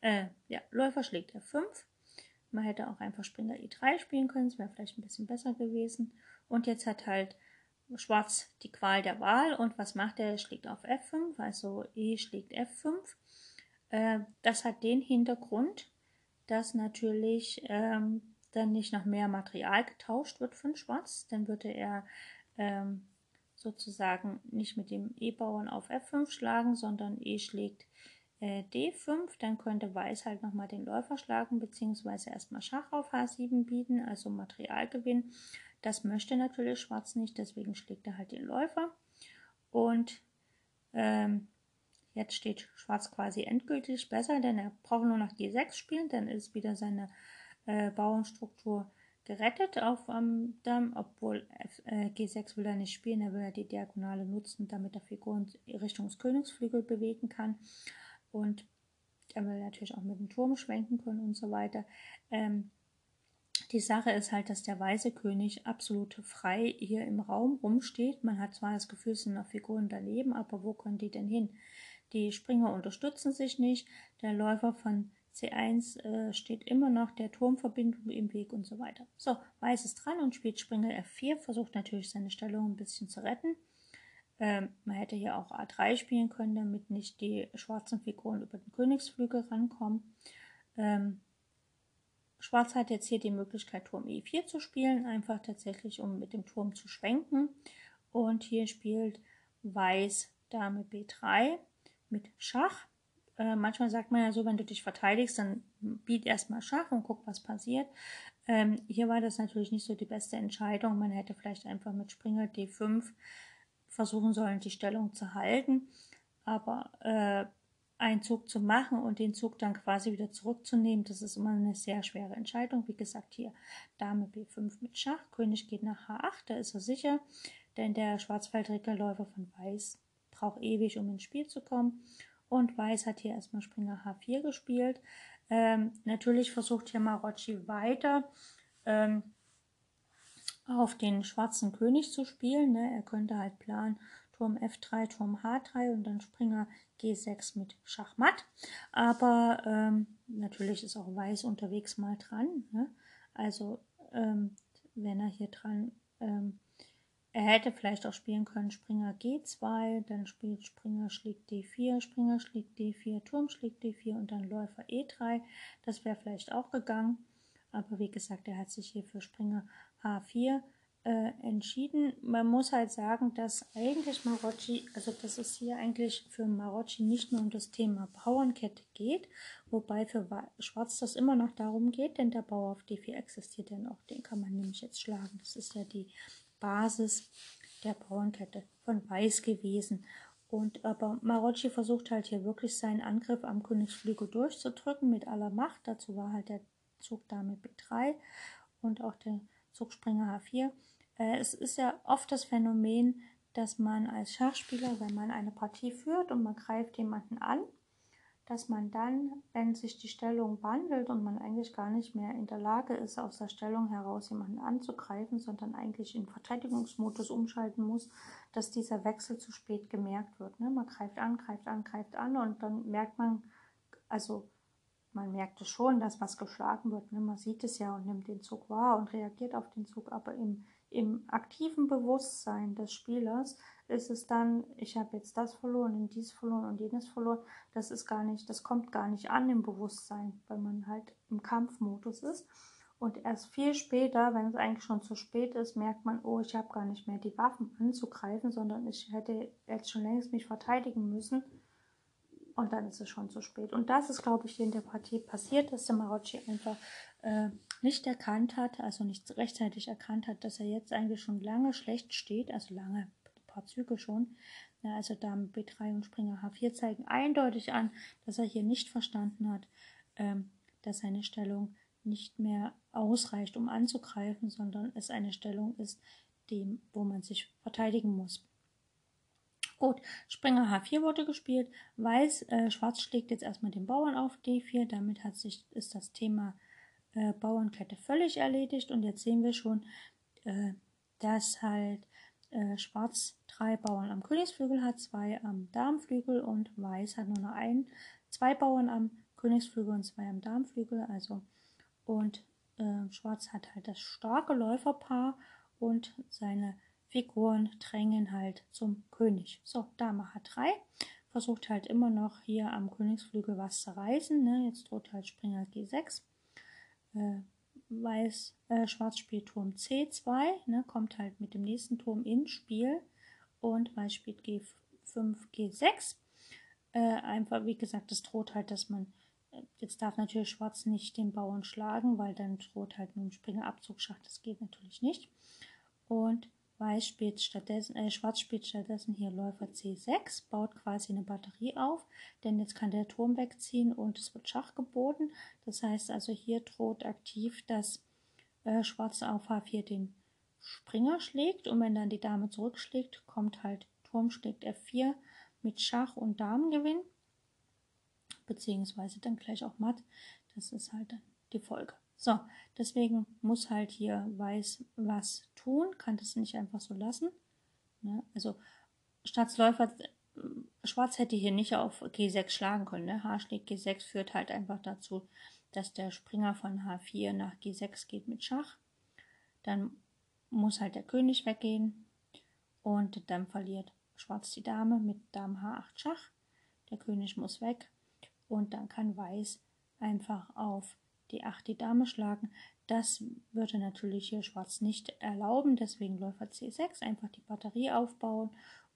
äh, ja, Läufer schlägt F5. Man hätte auch einfach Springer E3 spielen können, es wäre vielleicht ein bisschen besser gewesen. Und jetzt hat halt Schwarz die Qual der Wahl und was macht er? Er schlägt auf F5, also E schlägt F5. Äh, das hat den Hintergrund, dass natürlich ähm, dann nicht noch mehr Material getauscht wird von Schwarz. Dann würde er ähm, sozusagen nicht mit dem E-Bauern auf F5 schlagen, sondern E schlägt äh, D5. Dann könnte Weiß halt nochmal den Läufer schlagen, beziehungsweise erstmal Schach auf H7 bieten, also Materialgewinn. Das möchte natürlich Schwarz nicht, deswegen schlägt er halt den Läufer. Und ähm, jetzt steht Schwarz quasi endgültig besser, denn er braucht nur noch G6 spielen, dann ist wieder seine äh, Bauernstruktur gerettet auf am Damm, obwohl äh, G6 will er nicht spielen, er will ja die Diagonale nutzen, damit er Figuren Richtung des Königsflügel bewegen kann. Und er will natürlich auch mit dem Turm schwenken können und so weiter. Ähm, die Sache ist halt, dass der weiße König absolut frei hier im Raum rumsteht. Man hat zwar das Gefühl, es sind noch Figuren daneben, aber wo können die denn hin? Die Springer unterstützen sich nicht. Der Läufer von C1 äh, steht immer noch der Turmverbindung im Weg und so weiter. So, Weiß ist dran und spielt Springer F4, versucht natürlich seine Stellung ein bisschen zu retten. Ähm, man hätte hier auch A3 spielen können, damit nicht die schwarzen Figuren über den Königsflügel rankommen. Ähm, Schwarz hat jetzt hier die Möglichkeit, Turm E4 zu spielen, einfach tatsächlich, um mit dem Turm zu schwenken. Und hier spielt Weiß Dame B3 mit Schach. Äh, manchmal sagt man ja so, wenn du dich verteidigst, dann biet erstmal Schach und guck, was passiert. Ähm, hier war das natürlich nicht so die beste Entscheidung. Man hätte vielleicht einfach mit Springer D5 versuchen sollen, die Stellung zu halten. Aber äh, einen Zug zu machen und den Zug dann quasi wieder zurückzunehmen, das ist immer eine sehr schwere Entscheidung. Wie gesagt, hier Dame B5 mit Schach, König geht nach H8, da ist er sicher, denn der schwarzfeldrige Läufer von Weiß braucht ewig, um ins Spiel zu kommen. Und Weiß hat hier erstmal Springer H4 gespielt. Ähm, natürlich versucht hier Marocci weiter ähm, auf den schwarzen König zu spielen. Ne? Er könnte halt planen, Turm F3, Turm H3 und dann Springer G6 mit Schachmatt. Aber ähm, natürlich ist auch Weiß unterwegs mal dran. Ne? Also ähm, wenn er hier dran ähm, er hätte vielleicht auch spielen können Springer G2, dann spielt Springer schlägt D4, Springer schlägt D4, Turm schlägt D4 und dann Läufer E3. Das wäre vielleicht auch gegangen. Aber wie gesagt, er hat sich hier für Springer H4 äh, entschieden. Man muss halt sagen, dass eigentlich Marocci, also dass es hier eigentlich für Marocci nicht nur um das Thema Bauernkette geht, wobei für Schwarz das immer noch darum geht, denn der Bauer auf D4 existiert ja noch. Den kann man nämlich jetzt schlagen. Das ist ja die Basis der Bauernkette von Weiß gewesen. Und aber Marocci versucht halt hier wirklich seinen Angriff am Königsflügel durchzudrücken mit aller Macht. Dazu war halt der Zug Dame B3 und auch der Zugspringer H4. Äh, es ist ja oft das Phänomen, dass man als Schachspieler, wenn man eine Partie führt und man greift jemanden an, dass man dann, wenn sich die Stellung wandelt und man eigentlich gar nicht mehr in der Lage ist, aus der Stellung heraus jemanden anzugreifen, sondern eigentlich in Verteidigungsmodus umschalten muss, dass dieser Wechsel zu spät gemerkt wird. Ne? Man greift an, greift an, greift an und dann merkt man, also man merkt es schon, dass was geschlagen wird. Ne? Man sieht es ja und nimmt den Zug wahr und reagiert auf den Zug, aber im, im aktiven Bewusstsein des Spielers ist es dann, ich habe jetzt das verloren und dies verloren und jenes verloren. Das ist gar nicht, das kommt gar nicht an im Bewusstsein, weil man halt im Kampfmodus ist. Und erst viel später, wenn es eigentlich schon zu spät ist, merkt man, oh, ich habe gar nicht mehr die Waffen anzugreifen, sondern ich hätte jetzt schon längst mich verteidigen müssen. Und dann ist es schon zu spät. Und das ist, glaube ich, in der Partie passiert, dass der Marocci einfach äh, nicht erkannt hat, also nicht rechtzeitig erkannt hat, dass er jetzt eigentlich schon lange schlecht steht, also lange, ein paar Züge schon. Ja, also Dame B3 und Springer H4 zeigen eindeutig an, dass er hier nicht verstanden hat, ähm, dass seine Stellung nicht mehr ausreicht, um anzugreifen, sondern es eine Stellung ist, dem, wo man sich verteidigen muss. Gut, Springer H4 wurde gespielt. Weiß, äh, Schwarz schlägt jetzt erstmal den Bauern auf D4. Damit hat sich, ist das Thema äh, Bauernkette völlig erledigt. Und jetzt sehen wir schon, äh, dass halt äh, Schwarz drei Bauern am Königsflügel hat, zwei am Darmflügel und Weiß hat nur noch ein, zwei Bauern am Königsflügel und zwei am Darmflügel. Also und äh, Schwarz hat halt das starke Läuferpaar und seine Figuren drängen halt zum König. So, Dame hat drei, versucht halt immer noch hier am Königsflügel was zu reißen. Ne? Jetzt droht halt Springer G6. Äh, Weiß, äh, Schwarz spielt Turm C2, ne? kommt halt mit dem nächsten Turm ins Spiel und Weiß spielt G5, G6. Äh, einfach, wie gesagt, es droht halt, dass man Jetzt darf natürlich Schwarz nicht den Bauern schlagen, weil dann droht halt nun Springerabzugsschacht. Das geht natürlich nicht. Und Weiß spielt stattdessen, äh, Schwarz spielt stattdessen hier Läufer C6, baut quasi eine Batterie auf, denn jetzt kann der Turm wegziehen und es wird Schach geboten. Das heißt also, hier droht aktiv, dass äh, Schwarz auf H4 den Springer schlägt und wenn dann die Dame zurückschlägt, kommt halt Turm schlägt F4 mit Schach und Damengewinn beziehungsweise dann gleich auch matt. Das ist halt die Folge. So, deswegen muss halt hier Weiß was tun, kann das nicht einfach so lassen. Ne? Also Staatsläufer, Schwarz hätte hier nicht auf G6 schlagen können. Ne? H schlägt G6 führt halt einfach dazu, dass der Springer von H4 nach G6 geht mit Schach. Dann muss halt der König weggehen und dann verliert Schwarz die Dame mit Dame H8 Schach. Der König muss weg und dann kann Weiß einfach auf die 8 die Dame schlagen. Das würde natürlich hier Schwarz nicht erlauben, deswegen Läufer C6 einfach die Batterie aufbauen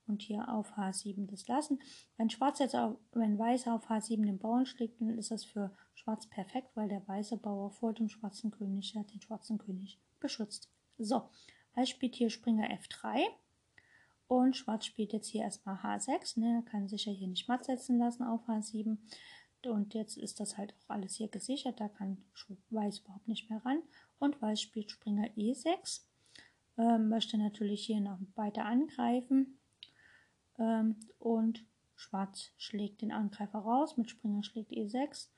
und hier auf H7 das lassen. Wenn Schwarz jetzt auf, wenn Weiß auf H7 den Bauern schlägt, dann ist das für Schwarz perfekt, weil der weiße Bauer vor dem schwarzen König ja den schwarzen König beschützt. So, Weiß spielt hier Springer F3 und Schwarz spielt jetzt hier erstmal H6. Ne, kann sich ja hier nicht matt setzen lassen auf H7. Und jetzt ist das halt auch alles hier gesichert. Da kann Weiß überhaupt nicht mehr ran. Und Weiß spielt Springer E6. Ähm, möchte natürlich hier noch weiter angreifen. Ähm, und Schwarz schlägt den Angreifer raus. Mit Springer schlägt E6.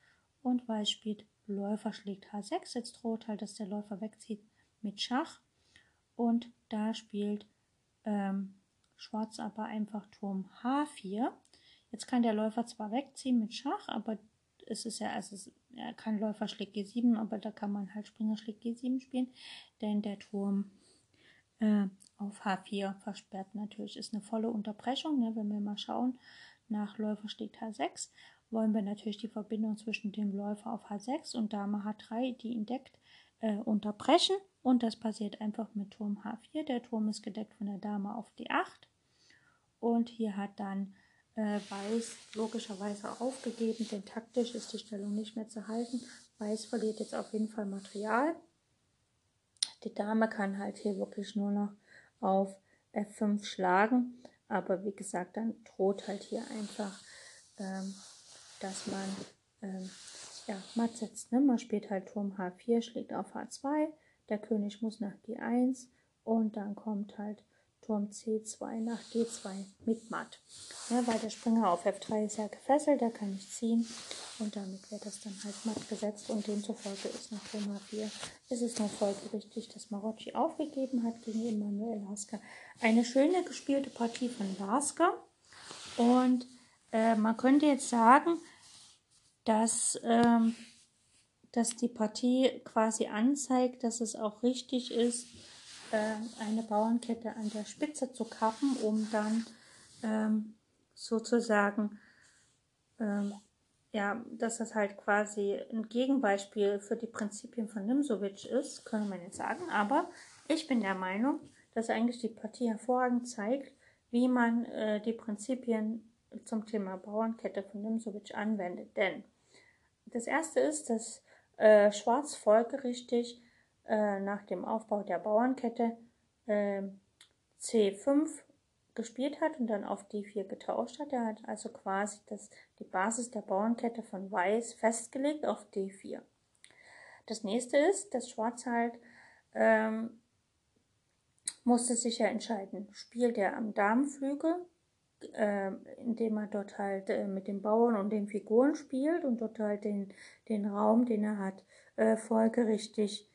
Und Weiß spielt Läufer schlägt H6. Jetzt droht halt, dass der Läufer wegzieht mit Schach. Und da spielt ähm, Schwarz aber einfach Turm H4. Jetzt kann der Läufer zwar wegziehen mit Schach, aber es ist ja, also es, er kann Läufer schlägt G7, aber da kann man halt Springer schlägt G7 spielen, denn der Turm äh, auf H4 versperrt natürlich. Ist eine volle Unterbrechung, ne? wenn wir mal schauen, nach Läufer schlägt H6, wollen wir natürlich die Verbindung zwischen dem Läufer auf H6 und Dame H3, die ihn deckt, äh, unterbrechen. Und das passiert einfach mit Turm H4. Der Turm ist gedeckt von der Dame auf D8. Und hier hat dann äh, Weiß logischerweise aufgegeben, denn taktisch ist die Stellung nicht mehr zu halten. Weiß verliert jetzt auf jeden Fall Material. Die Dame kann halt hier wirklich nur noch auf F5 schlagen, aber wie gesagt, dann droht halt hier einfach, ähm, dass man ähm, ja, matt setzt. Ne? Man spielt halt Turm H4, schlägt auf H2, der König muss nach G1 und dann kommt halt Turm C2 nach G2 mit Matt. Ja, weil der Springer auf F3 ist ja gefesselt, der kann nicht ziehen und damit wird das dann halt matt gesetzt und demzufolge ist nach Turm H4 ist es nur folgerichtig, dass Marocci aufgegeben hat gegen Emanuel Lasker. Eine schöne gespielte Partie von Lasker und äh, man könnte jetzt sagen, dass, ähm, dass die Partie quasi anzeigt, dass es auch richtig ist, eine Bauernkette an der Spitze zu kappen, um dann ähm, sozusagen ähm, ja, dass das halt quasi ein Gegenbeispiel für die Prinzipien von Nimsovic ist, könnte man jetzt sagen. Aber ich bin der Meinung, dass eigentlich die Partie hervorragend zeigt, wie man äh, die Prinzipien zum Thema Bauernkette von Nimsovic anwendet. Denn das erste ist, dass äh, Schwarz folgerichtig äh, nach dem Aufbau der Bauernkette äh, C5 gespielt hat und dann auf D4 getauscht hat. Er hat also quasi das, die Basis der Bauernkette von Weiß festgelegt auf D4. Das nächste ist, dass Schwarz halt ähm, musste sich ja entscheiden, spielt er am Damenflügel, äh, indem er dort halt äh, mit den Bauern und den Figuren spielt und dort halt den, den Raum, den er hat, äh, folgerichtig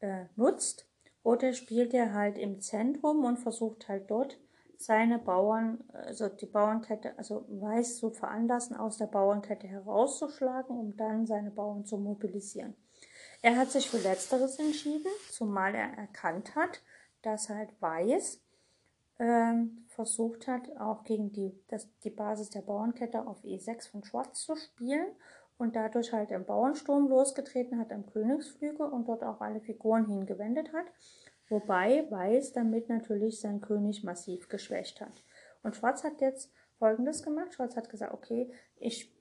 äh, nutzt. Oder spielt er halt im Zentrum und versucht halt dort seine Bauern, also die Bauernkette, also weiß zu veranlassen, aus der Bauernkette herauszuschlagen, um dann seine Bauern zu mobilisieren. Er hat sich für Letzteres entschieden, zumal er erkannt hat, dass halt Weiß ähm, versucht hat, auch gegen die, das, die Basis der Bauernkette auf E6 von Schwarz zu spielen und dadurch halt im Bauernsturm losgetreten hat am Königsflügel und dort auch alle Figuren hingewendet hat wobei Weiß damit natürlich sein König massiv geschwächt hat. Und Schwarz hat jetzt folgendes gemacht. Schwarz hat gesagt, okay, ich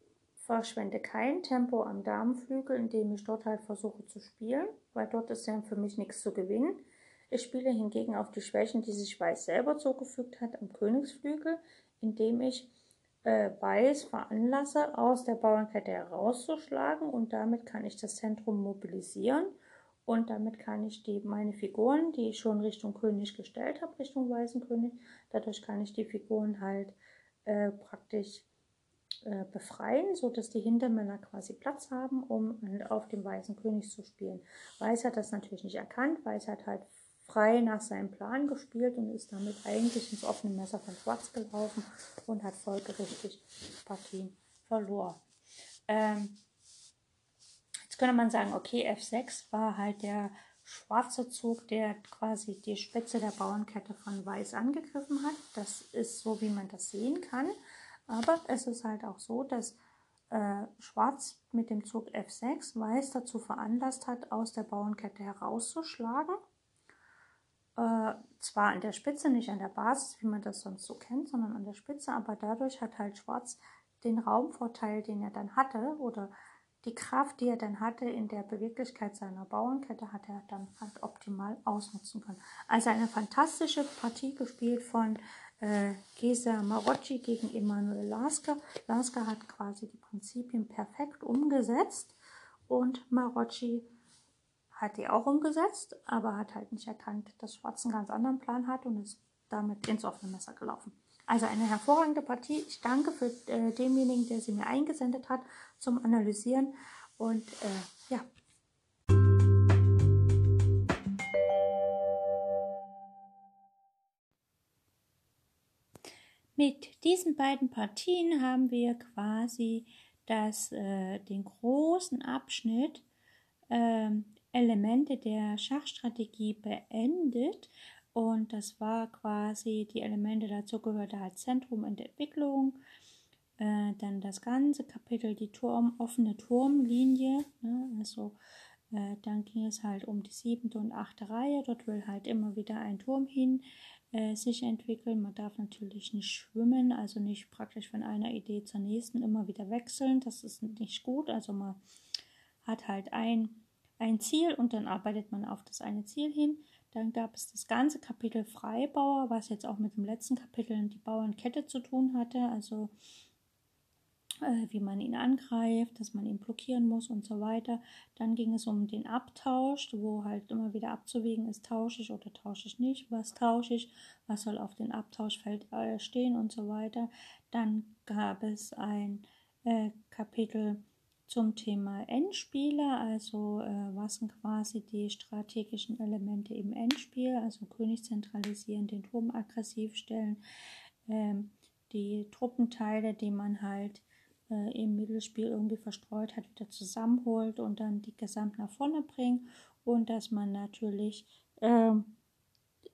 verschwende kein Tempo am Damenflügel, indem ich dort halt versuche zu spielen, weil dort ist ja für mich nichts zu gewinnen. Ich spiele hingegen auf die Schwächen, die sich Weiß selber zugefügt hat am Königsflügel, indem ich äh, Weiß veranlasse, aus der Bauernkette herauszuschlagen und damit kann ich das Zentrum mobilisieren und damit kann ich die, meine Figuren, die ich schon Richtung König gestellt habe, Richtung Weißen König, dadurch kann ich die Figuren halt äh, praktisch äh, befreien, sodass die Hintermänner quasi Platz haben, um halt auf dem Weißen König zu spielen. Weiß hat das natürlich nicht erkannt, Weiß hat halt frei nach seinem Plan gespielt und ist damit eigentlich ins offene Messer von Schwarz gelaufen und hat folgerichtig Partien verloren. Ähm, könnte man sagen, okay, F6 war halt der schwarze Zug, der quasi die Spitze der Bauernkette von Weiß angegriffen hat. Das ist so, wie man das sehen kann. Aber es ist halt auch so, dass äh, Schwarz mit dem Zug F6 Weiß dazu veranlasst hat, aus der Bauernkette herauszuschlagen. Äh, zwar an der Spitze, nicht an der Basis, wie man das sonst so kennt, sondern an der Spitze, aber dadurch hat halt Schwarz den Raumvorteil, den er dann hatte, oder die Kraft, die er dann hatte in der Beweglichkeit seiner Bauernkette, hat er dann halt optimal ausnutzen können. Also eine fantastische Partie gespielt von äh, Gesa Marocci gegen Emanuel Lasker. Lasker hat quasi die Prinzipien perfekt umgesetzt und Marocci hat die auch umgesetzt, aber hat halt nicht erkannt, dass Schwarz einen ganz anderen Plan hat und ist damit ins offene Messer gelaufen. Also eine hervorragende Partie. Ich danke für äh, demjenigen, der sie mir eingesendet hat zum Analysieren. Und äh, ja. Mit diesen beiden Partien haben wir quasi das, äh, den großen Abschnitt äh, Elemente der Schachstrategie beendet und das war quasi, die Elemente dazu gehörte halt Zentrum und Entwicklung. Äh, dann das ganze Kapitel, die Turm, offene Turmlinie. Ne? Also äh, dann ging es halt um die siebte und achte Reihe. Dort will halt immer wieder ein Turm hin äh, sich entwickeln. Man darf natürlich nicht schwimmen, also nicht praktisch von einer Idee zur nächsten immer wieder wechseln. Das ist nicht gut. Also man hat halt ein, ein Ziel und dann arbeitet man auf das eine Ziel hin. Dann gab es das ganze Kapitel Freibauer, was jetzt auch mit dem letzten Kapitel die Bauernkette zu tun hatte, also äh, wie man ihn angreift, dass man ihn blockieren muss und so weiter. Dann ging es um den Abtausch, wo halt immer wieder abzuwägen ist, tausche ich oder tausche ich nicht, was tausche ich, was soll auf dem Abtauschfeld äh, stehen und so weiter. Dann gab es ein äh, Kapitel zum Thema Endspiele, also äh, was sind quasi die strategischen Elemente im Endspiel, also König zentralisieren, den Turm aggressiv stellen, ähm, die Truppenteile, die man halt äh, im Mittelspiel irgendwie verstreut hat, wieder zusammenholt und dann die gesamt nach vorne bringt und dass man natürlich äh,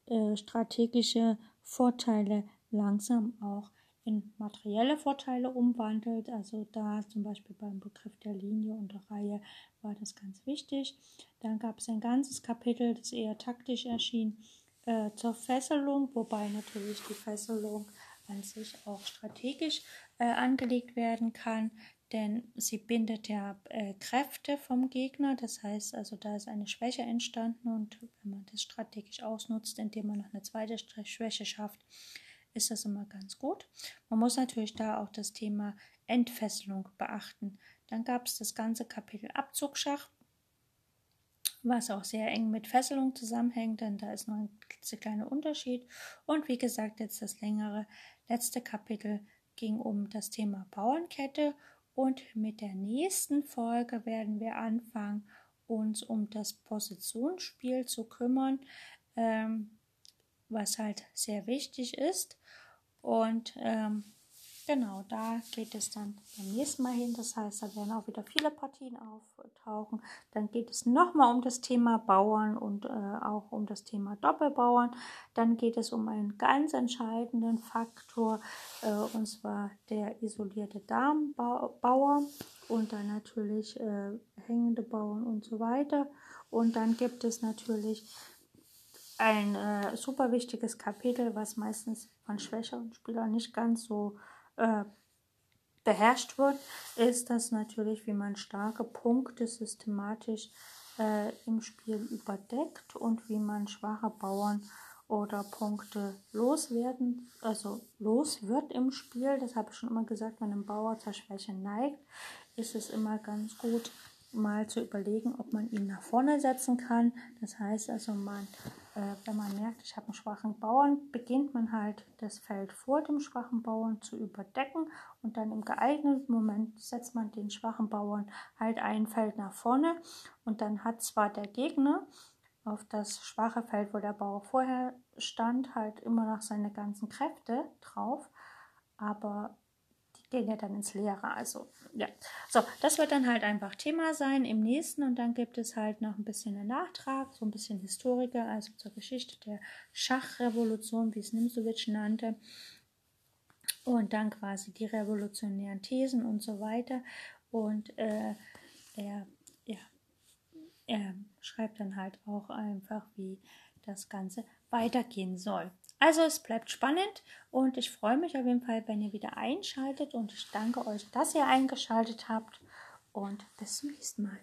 äh, strategische Vorteile langsam auch in materielle Vorteile umwandelt. Also da zum Beispiel beim Begriff der Linie und der Reihe war das ganz wichtig. Dann gab es ein ganzes Kapitel, das eher taktisch erschien, äh, zur Fesselung, wobei natürlich die Fesselung an sich auch strategisch äh, angelegt werden kann, denn sie bindet ja äh, Kräfte vom Gegner. Das heißt also, da ist eine Schwäche entstanden und wenn man das strategisch ausnutzt, indem man noch eine zweite Schwäche schafft, ist das immer ganz gut. Man muss natürlich da auch das Thema Entfesselung beachten. Dann gab es das ganze Kapitel Abzugschach, was auch sehr eng mit Fesselung zusammenhängt, denn da ist noch ein kleiner Unterschied. Und wie gesagt, jetzt das längere letzte Kapitel ging um das Thema Bauernkette und mit der nächsten Folge werden wir anfangen, uns um das Positionsspiel zu kümmern, ähm, was halt sehr wichtig ist. Und ähm, genau, da geht es dann beim nächsten Mal hin. Das heißt, da werden auch wieder viele Partien auftauchen. Dann geht es nochmal um das Thema Bauern und äh, auch um das Thema Doppelbauern. Dann geht es um einen ganz entscheidenden Faktor, äh, und zwar der isolierte Darmbauer und dann natürlich äh, hängende Bauern und so weiter. Und dann gibt es natürlich ein äh, super wichtiges Kapitel, was meistens von schwächeren Spielern nicht ganz so äh, beherrscht wird, ist das natürlich, wie man starke Punkte systematisch äh, im Spiel überdeckt und wie man schwache Bauern oder Punkte loswerden, also los wird im Spiel. Das habe ich schon immer gesagt, wenn ein Bauer zur Schwäche neigt, ist es immer ganz gut, mal zu überlegen, ob man ihn nach vorne setzen kann. Das heißt also, man äh, wenn man merkt, ich habe einen schwachen Bauern, beginnt man halt das Feld vor dem schwachen Bauern zu überdecken und dann im geeigneten Moment setzt man den schwachen Bauern halt ein Feld nach vorne und dann hat zwar der Gegner auf das schwache Feld, wo der Bauer vorher stand, halt immer noch seine ganzen Kräfte drauf, aber gehen ja dann ins Leere. Also, ja. So, das wird dann halt einfach Thema sein im nächsten und dann gibt es halt noch ein bisschen einen Nachtrag, so ein bisschen Historiker, also zur Geschichte der Schachrevolution, wie es Nimzowitsch nannte. Und dann quasi die revolutionären Thesen und so weiter. Und äh, er, ja, er schreibt dann halt auch einfach, wie das Ganze weitergehen soll. Also es bleibt spannend und ich freue mich auf jeden Fall, wenn ihr wieder einschaltet und ich danke euch, dass ihr eingeschaltet habt und bis zum nächsten Mal.